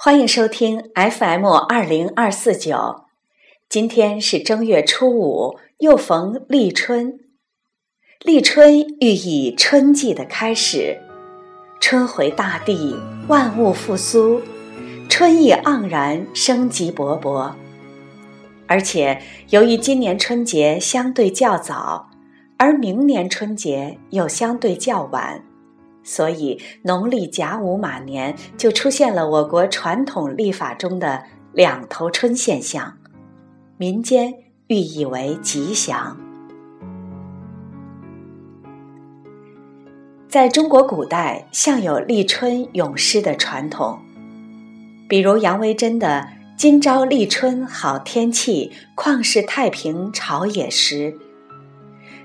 欢迎收听 FM 二零二四九。今天是正月初五，又逢立春。立春寓意春季的开始，春回大地，万物复苏，春意盎然，生机勃勃。而且，由于今年春节相对较早，而明年春节又相对较晚。所以，农历甲午马年就出现了我国传统历法中的两头春现象，民间寓意为吉祥。在中国古代，向有立春咏诗的传统，比如杨维桢的“今朝立春好天气，旷世太平朝野时”，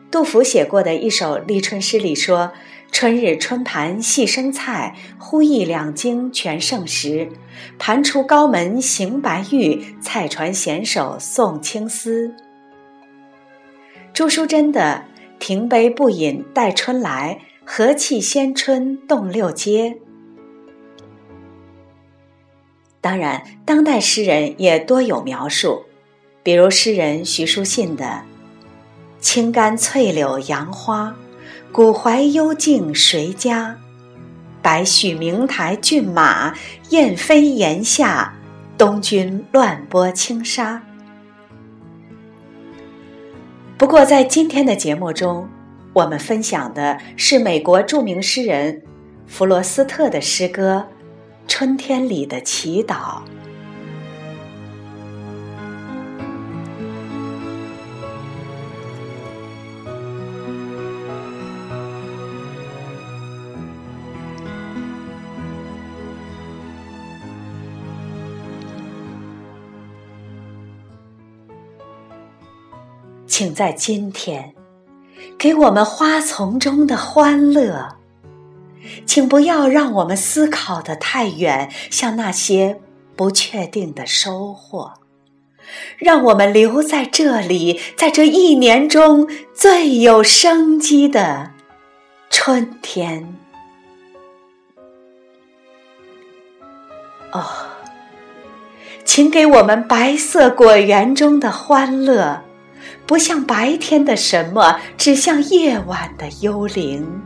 杜甫写过的一首立春诗里说。春日春盘细生菜，忽忆两京全盛时。盘出高门行白玉，菜传娴手送青丝。朱淑珍的“停杯不饮待春来，和气先春动六街”。当然，当代诗人也多有描述，比如诗人徐书信的“青干翠柳杨花”。古槐幽静谁家？白须明台骏马，燕飞檐下，东君乱拨轻纱。不过，在今天的节目中，我们分享的是美国著名诗人弗罗斯特的诗歌《春天里的祈祷》。请在今天，给我们花丛中的欢乐。请不要让我们思考的太远，像那些不确定的收获。让我们留在这里，在这一年中最有生机的春天。哦，请给我们白色果园中的欢乐。不像白天的什么，只像夜晚的幽灵。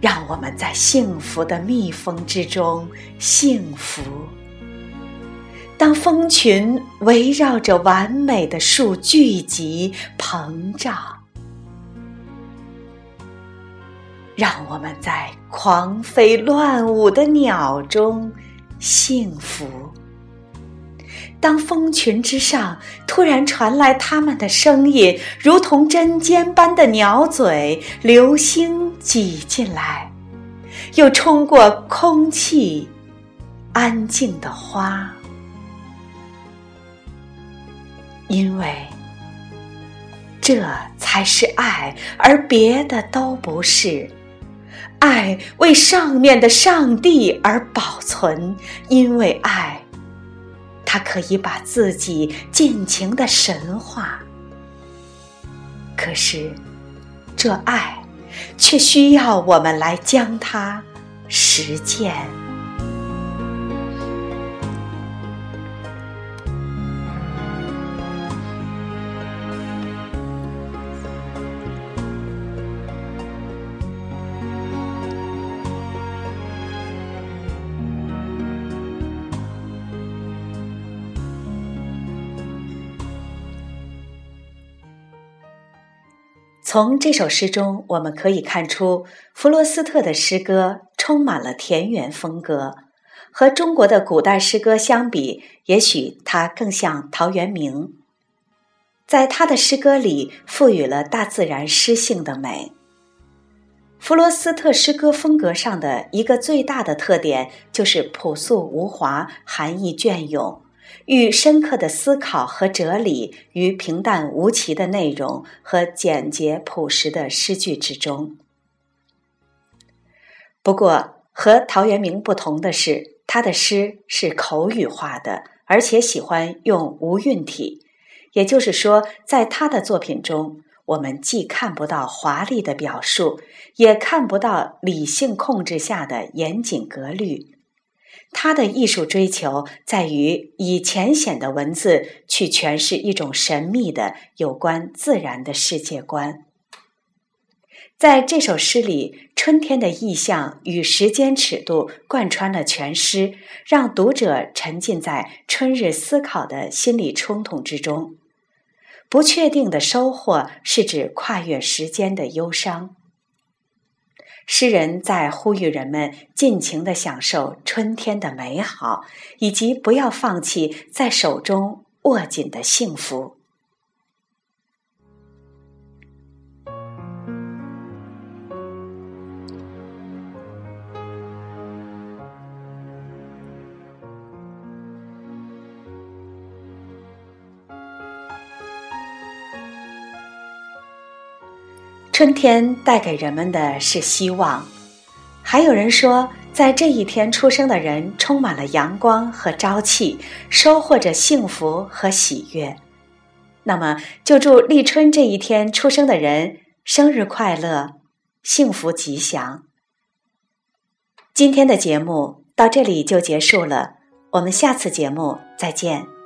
让我们在幸福的蜜蜂之中幸福。当蜂群围绕着完美的树聚集膨胀，让我们在狂飞乱舞的鸟中幸福。当蜂群之上突然传来它们的声音，如同针尖般的鸟嘴，流星挤进来，又冲过空气，安静的花，因为这才是爱，而别的都不是。爱为上面的上帝而保存，因为爱。他可以把自己尽情的神化，可是，这爱却需要我们来将它实践。从这首诗中，我们可以看出，弗罗斯特的诗歌充满了田园风格。和中国的古代诗歌相比，也许他更像陶渊明。在他的诗歌里，赋予了大自然诗性的美。弗罗斯特诗歌风格上的一个最大的特点，就是朴素无华，含义隽永。与深刻的思考和哲理于平淡无奇的内容和简洁朴实的诗句之中。不过，和陶渊明不同的是，他的诗是口语化的，而且喜欢用无韵体。也就是说，在他的作品中，我们既看不到华丽的表述，也看不到理性控制下的严谨格律。他的艺术追求在于以浅显的文字去诠释一种神秘的有关自然的世界观。在这首诗里，春天的意象与时间尺度贯穿了全诗，让读者沉浸在春日思考的心理冲突之中。不确定的收获是指跨越时间的忧伤。诗人在呼吁人们尽情的享受春天的美好，以及不要放弃在手中握紧的幸福。春天带给人们的是希望，还有人说，在这一天出生的人充满了阳光和朝气，收获着幸福和喜悦。那么，就祝立春这一天出生的人生日快乐，幸福吉祥。今天的节目到这里就结束了，我们下次节目再见。